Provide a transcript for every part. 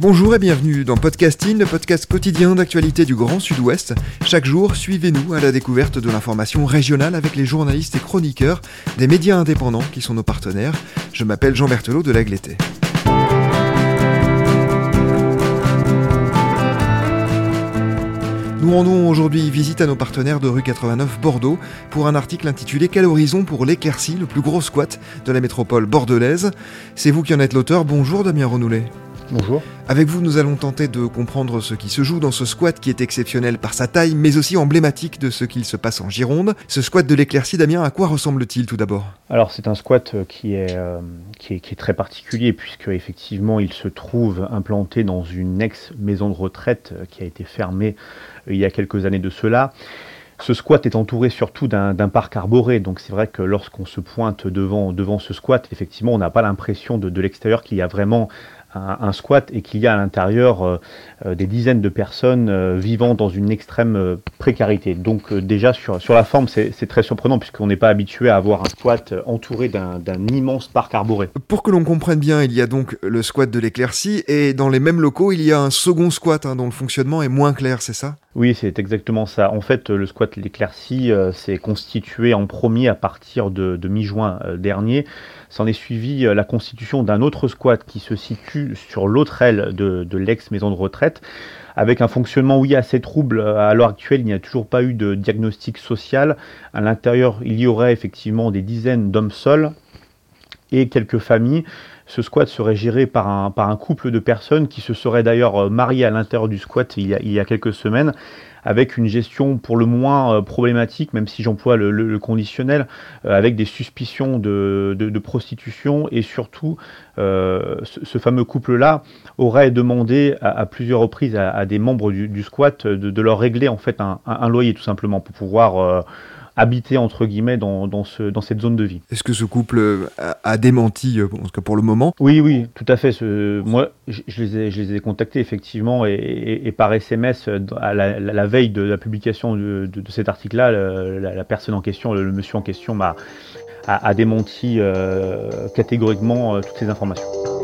Bonjour et bienvenue dans Podcasting, le podcast quotidien d'actualité du Grand Sud-Ouest. Chaque jour, suivez-nous à la découverte de l'information régionale avec les journalistes et chroniqueurs des médias indépendants qui sont nos partenaires. Je m'appelle Jean Berthelot de l'Agleté. Nous rendons aujourd'hui visite à nos partenaires de rue 89 Bordeaux pour un article intitulé Quel horizon pour l'éclaircie, le plus gros squat de la métropole bordelaise? C'est vous qui en êtes l'auteur. Bonjour Damien Renoulet. Bonjour. Avec vous, nous allons tenter de comprendre ce qui se joue dans ce squat qui est exceptionnel par sa taille, mais aussi emblématique de ce qu'il se passe en Gironde. Ce squat de l'éclaircie, Damien, à quoi ressemble-t-il tout d'abord? Alors c'est un squat euh, qui est, euh, qui est, qui, est, très particulier puisque effectivement il se trouve implanté dans une ex-maison de retraite euh, qui a été fermée il y a quelques années de cela. Ce squat est entouré surtout d'un parc arboré, donc c'est vrai que lorsqu'on se pointe devant, devant ce squat, effectivement, on n'a pas l'impression de, de l'extérieur qu'il y a vraiment un, squat et qu'il y a à l'intérieur euh, euh, des dizaines de personnes euh, vivant dans une extrême précarité. Donc déjà sur, sur la forme c'est très surprenant puisqu'on n'est pas habitué à avoir un squat entouré d'un immense parc arboré. Pour que l'on comprenne bien, il y a donc le squat de l'éclaircie et dans les mêmes locaux il y a un second squat hein, dont le fonctionnement est moins clair, c'est ça? Oui, c'est exactement ça. En fait, le squat l'éclaircie s'est constitué en premier à partir de, de mi-juin dernier. S'en est suivi la constitution d'un autre squat qui se situe sur l'autre aile de, l'ex-maison de retraite, avec un fonctionnement, oui, assez trouble. À l'heure actuelle, il n'y a toujours pas eu de diagnostic social. À l'intérieur, il y aurait effectivement des dizaines d'hommes seuls et quelques familles. Ce squat serait géré par un, par un couple de personnes qui se seraient d'ailleurs mariées à l'intérieur du squat il y a quelques semaines avec une gestion pour le moins euh, problématique, même si j'emploie le, conditionnel, euh, avec des suspicions de, prostitution. Et surtout euh, ce, fameux couple-là aurait demandé à, plusieurs reprises à, des membres du, squat de, leur régler en fait un, loyer tout simplement pour pouvoir habiter entre guillemets dans, dans, ce, dans cette zone de vie. Est-ce que ce couple a, démenti, en tout cas pour le moment? Oui, oui, tout à fait. Ce, moi, je, les ai, je, les ai, contactés effectivement et, par SMS à la, veille de la publication de, de, cet article-là, la, personne en question, le, monsieur en question, m'a a, démenti euh, catégoriquement euh, toutes ces informations.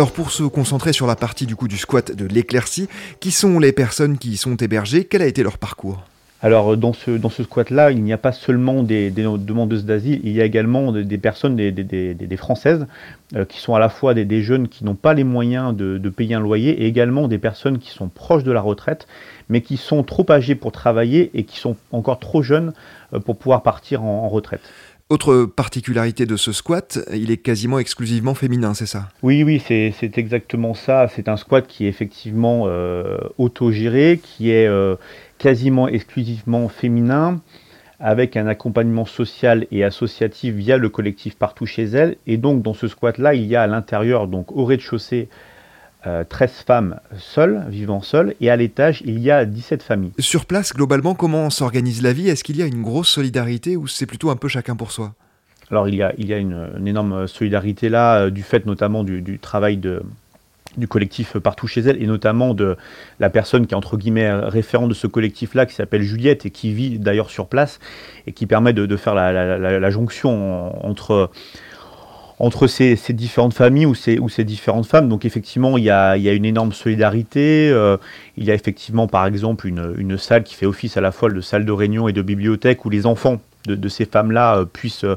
Alors pour se concentrer sur la partie du coup du squat de l'éclaircie, qui sont les personnes qui y sont hébergées? Quel a été leur parcours? Alors dans ce, dans ce squat-là, il n'y a pas seulement des, demandeuses d'asile, il y a également des, personnes, des, des Françaises, euh, qui sont à la fois des, jeunes qui n'ont pas les moyens de, payer un loyer, et également des personnes qui sont proches de la retraite, mais qui sont trop âgées pour travailler et qui sont encore trop jeunes euh, pour pouvoir partir en retraite. Autre particularité de ce squat, il est quasiment exclusivement féminin, c'est ça? Oui, oui, c'est exactement ça. C'est un squat qui est effectivement euh, autogéré, qui est euh, quasiment exclusivement féminin, avec un accompagnement social et associatif via le collectif Partout chez elle. Et donc dans ce squat-là, il y a à l'intérieur, donc au rez-de-chaussée, 13 femmes seules, vivant seules, et à l'étage, il y a 17 familles. Sur place, globalement, comment s'organise la vie? Est-ce qu'il y a une grosse solidarité ou c'est plutôt un peu chacun pour soi? Alors il y a, il y a une, énorme solidarité là, du fait notamment du travail de, du collectif partout chez elle et notamment de la personne qui est entre guillemets référent de ce collectif-là qui s'appelle Juliette et qui vit d'ailleurs sur place et qui permet de, faire la, jonction entre entre ces, différentes familles ou ces, différentes femmes. Donc effectivement, il y a, une énorme solidarité. Euh, il y a effectivement, par exemple, une, salle qui fait office à la fois de salle de réunion et de bibliothèque où les enfants de, ces femmes-là euh, puissent euh,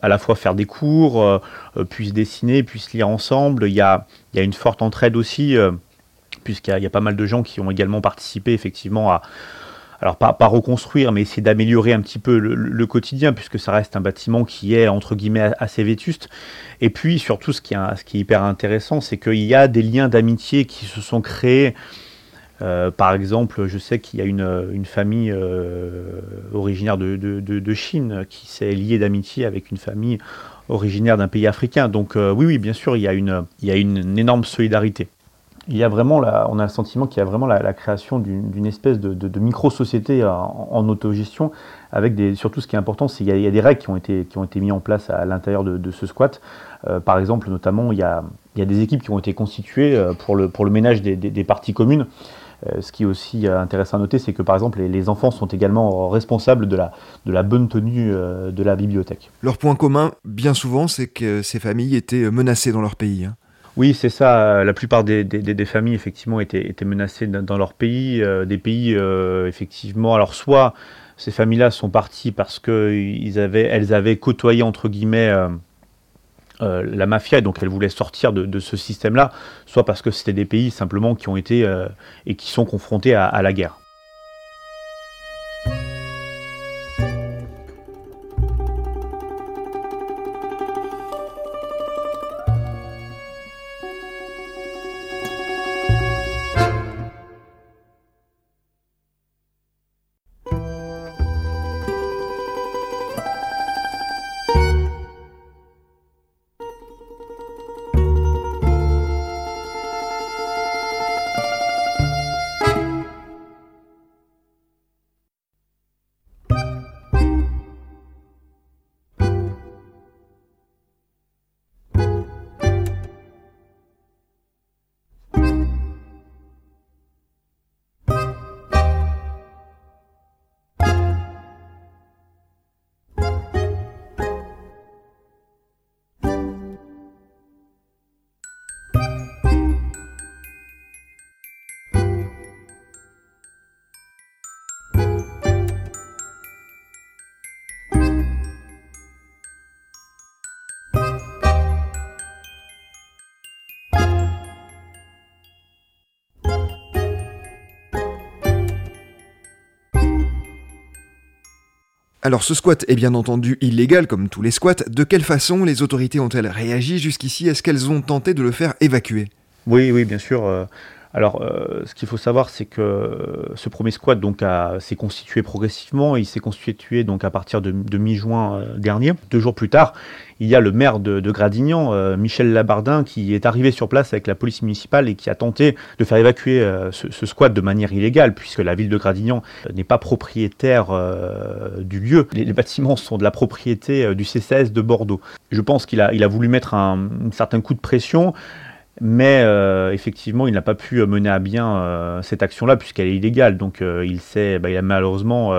à la fois faire des cours, puissent dessiner, puissent lire ensemble. Il y a une forte entraide aussi, puisqu'il y, a pas mal de gens qui ont également participé effectivement à, alors pas, reconstruire, mais essayer d'améliorer un petit peu le, quotidien, puisque ça reste un bâtiment qui est entre guillemets assez vétuste. Et puis surtout, ce qui est, ce qui est hyper intéressant, c'est qu'il y a des liens d'amitié qui se sont créés euh, par exemple, je sais qu'il y a une, famille euh, originaire de, Chine qui s'est liée d'amitié avec une famille originaire d'un pays africain. Donc euh, oui, oui, bien sûr, il y a une, énorme solidarité. Il y a vraiment, on a le sentiment qu'il y a vraiment la, création d'une espèce de, micro-société en, autogestion, avec surtout ce qui est important, c'est qu'il y, a des règles qui ont été, qui ont été mises en place à, l'intérieur de, ce squat. par exemple, notamment, il y, a, il y, a, des équipes qui ont été constituées pour le, pour le ménage des, des parties communes. Euh, ce qui est aussi euh, intéressant à noter, c'est que par exemple, les, enfants sont également responsables de la, de la bonne tenue euh, de la bibliothèque. Leur point commun, bien souvent, c'est que ces familles étaient menacées dans leur pays. Hein. Oui, c'est ça. La plupart des, familles, effectivement, étaient, menacées dans leur pays. des pays, effectivement, alors soit ces familles-là sont parties parce qu'elles avaient, elles côtoyé, entre guillemets, euh, la mafia, et donc elle voulait sortir de, ce système-là, soit parce que c'était des pays simplement qui ont été euh, et qui sont confrontés à la guerre. Alors ce squat est bien entendu illégal comme tous les squats. De quelle façon les autorités ont-elles réagi jusqu'ici? Est-ce qu'elles ont tenté de le faire évacuer? Oui, oui, bien sûr. Euh, alors, euh, ce qu'il faut savoir, c'est que ce premier squat donc s'est constitué progressivement. Il s'est constitué donc à partir de, mi-juin euh, dernier. Deux jours plus tard, il y a le maire de, Gradignan, euh, Michel Labardin, qui est arrivé sur place avec la police municipale et qui a tenté de faire évacuer ce, squat de manière illégale, puisque la ville de Gradignan n'est pas propriétaire du lieu. Les, bâtiments sont de la propriété du CCS de Bordeaux. Je pense qu'il a, il a voulu mettre un, un certain coup de pression mais euh, effectivement, il n'a pas pu mener à bien euh, cette action-là puisqu'elle est illégale. Donc, euh, il, bah, il a malheureusement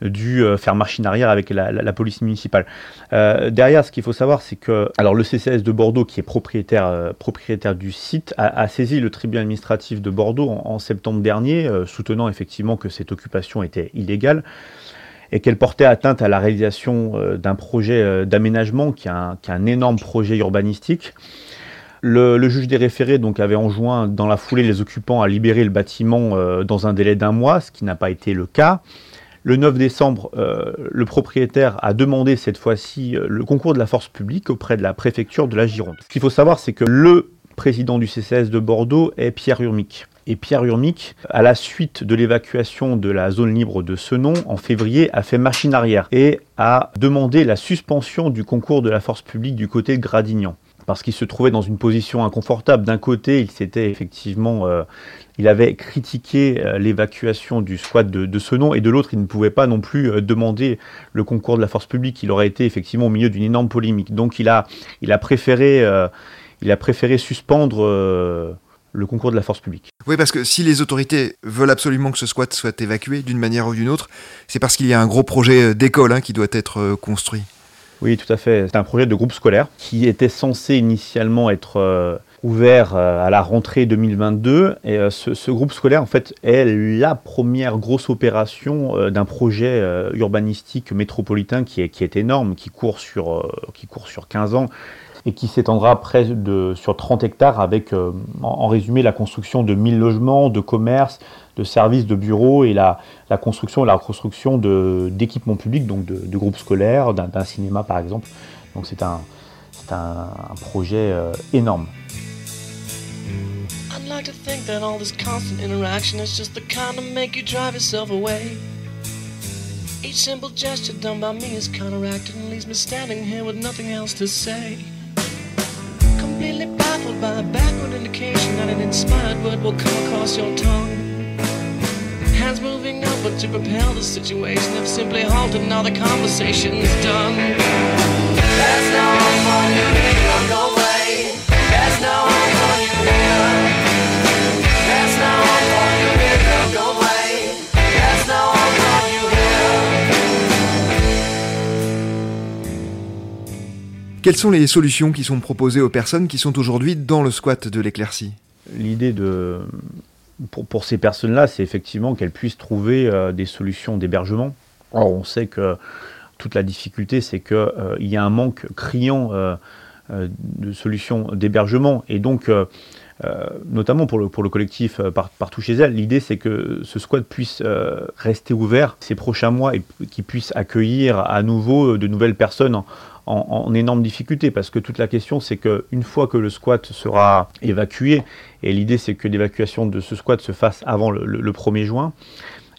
dû faire machine arrière avec la, police municipale. derrière, ce qu'il faut savoir, c'est que alors le CCS de Bordeaux, qui est propriétaire, propriétaire du site, a, saisi le tribunal administratif de Bordeaux en, septembre dernier, soutenant effectivement que cette occupation était illégale et qu'elle portait atteinte à la réalisation d'un projet d'aménagement qui, qui est un énorme projet urbanistique. Le, juge des référés donc, avait enjoint dans la foulée les occupants à libérer le bâtiment euh, dans un délai d'un mois, ce qui n'a pas été le cas. Le 9 décembre, euh, le propriétaire a demandé cette fois-ci euh, le concours de la force publique auprès de la préfecture de la Gironde. Ce qu'il faut savoir, c'est que le président du CCS de Bordeaux est Pierre Urmic. Et Pierre Urmic, à la suite de l'évacuation de la zone libre de Senon, en février, a fait machine arrière et a demandé la suspension du concours de la force publique du côté de Gradignan parce qu'il se trouvait dans une position inconfortable. D'un côté, il s'était effectivement, euh, il avait critiqué euh, l'évacuation du squat de, ce nom, et de l'autre, il ne pouvait pas non plus euh, demander le concours de la force publique. Il aurait été effectivement au milieu d'une énorme polémique. Donc, il a, il a préféré, il a préféré suspendre le concours de la force publique. Oui, parce que si les autorités veulent absolument que ce squat soit évacué d'une manière ou d'une autre, c'est parce qu'il y a un gros projet d'école hein, qui doit être construit. Oui, tout à fait. C'est un projet de groupe scolaire qui était censé initialement être euh, ouvert euh, à la rentrée 2022. Et euh, ce, groupe scolaire, en fait, est la première grosse opération d'un projet urbanistique métropolitain qui est, qui est énorme, qui court sur, qui court sur 15 ans et qui s'étendra près de, sur 30 hectares avec, en, résumé, la construction de 1000 logements, de commerces, de services, de bureaux et la, construction, la reconstruction d'équipements publics, donc de, de groupes scolaires, d'un cinéma par exemple. Donc c'est un, un, un, projet euh, énorme. I'd like to think that all this constant interaction is just the kind of make you drive yourself away. Each simple gesture done by me is counteracted and leaves me standing here with nothing else to say. Completely baffled by a backward indication that an inspired word will come across your tongue. hands moving up, but to propel the situation have simply halted. Now the conversation's done. There's no you Quelles sont les solutions qui sont proposées aux personnes qui sont aujourd'hui dans le squat de l'éclaircie? L'idée de pour, ces personnes-là, c'est effectivement qu'elles puissent trouver euh, des solutions d'hébergement. Or, on sait que toute la difficulté, c'est qu'il euh, y a un manque criant euh, de solutions d'hébergement. Et donc, notamment pour le, pour le collectif Partout chez elle, l'idée c'est que ce squat puisse rester ouvert ces prochains mois et qu'il puisse accueillir à nouveau de nouvelles personnes en, en, énorme difficulté parce que toute la question c'est qu'une fois que le squat sera évacué, et l'idée c'est que l'évacuation de ce squat se fasse avant le, 1er juin,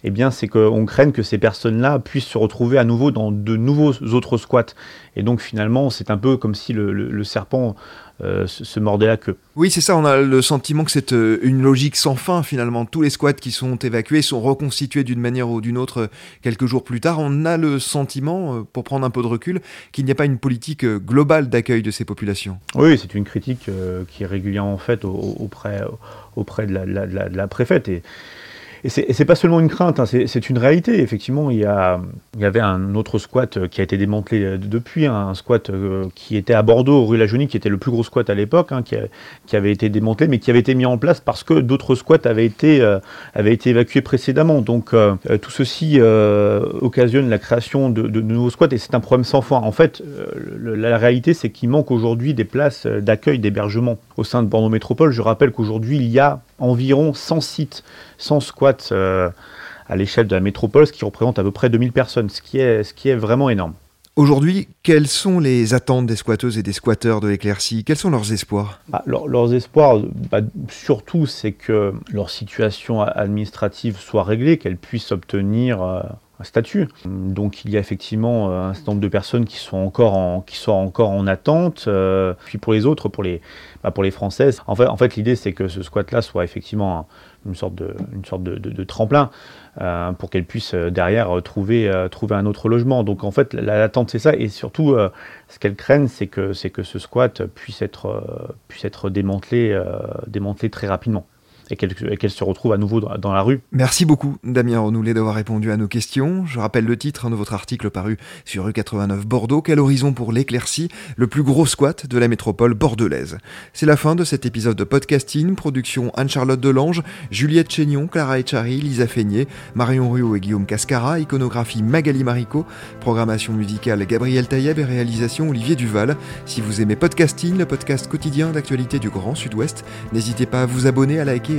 eh bien, c'est qu'on craigne que ces personnes-là puissent se retrouver à nouveau dans de nouveaux autres squats. Et donc, finalement, c'est un peu comme si le serpent euh, se mordait la queue. Oui, c'est ça, on a le sentiment que c'est euh, une logique sans fin finalement. Tous les squats qui sont évacués sont reconstitués d'une manière ou d'une autre euh, quelques jours plus tard. On a le sentiment, pour prendre un peu de recul, qu'il n'y a pas une politique globale d'accueil de ces populations. Oui, c'est une critique qui est régulièrement faite auprès, auprès de la, de la préfète. Et, et c'est pas seulement une crainte, hein, c'est une réalité. Effectivement, il y, a, il y, avait un autre squat euh, qui a été démantelé euh, depuis, hein, un squat euh, qui était à Bordeaux, rue La Jaunie, qui était le plus gros squat à l'époque, hein, qui, avait été démantelé, mais qui avait été mis en place parce que d'autres squats avaient été, avaient été évacués précédemment. Donc tout ceci occasionne la création de, nouveaux squats et c'est un problème sans fin. En fait, la réalité, c'est qu'il manque aujourd'hui des places d'accueil, d'hébergement au sein de Bordeaux Métropole. Je rappelle qu'aujourd'hui, il y a environ 100 sites, 100 squats euh, à l'échelle de la métropole, ce qui représente à peu près 2000 personnes, ce qui est, ce qui est vraiment énorme. Aujourd'hui, quelles sont les attentes des squatteuses et des squatteurs de l'éclaircie? Quels sont leurs espoirs? Ah, Leurs espoirs, bah, surtout, c'est que leur situation administrative soit réglée, qu'elles puissent obtenir euh, un statut. Donc il y a effectivement euh, un certain nombre de personnes qui sont encore en, qui sont encore en attente. puis pour les autres, pour les, bah, pour les Françaises, en fait, en fait l'idée c'est que ce squat-là soit effectivement une sorte de, tremplin euh, pour qu'elle puisse euh, derrière euh, trouver, un autre logement. Donc en fait, l'attente c'est ça, et surtout, ce qu'elle craignent, c'est que, ce squat puisse être, démantelé très rapidement et qu'elle se retrouve à nouveau dans, la rue. Merci beaucoup Damien Renoulet d'avoir répondu à nos questions. Je rappelle le titre de votre article paru sur rue 89 Bordeaux, Quel horizon pour l'éclaircie, le plus gros squat de la métropole bordelaise? C'est la fin de cet épisode de podcasting, production Anne-Charlotte Delange, Juliette Chénion, Clara Echari, Lisa Feignet, Marion Ruot et Guillaume Cascara, iconographie Magali Marico, programmation musicale Gabriel Taïeb et réalisation Olivier Duval. Si vous aimez podcasting, le podcast quotidien d'actualité du Grand Sud-Ouest, n'hésitez pas à vous abonner, à liker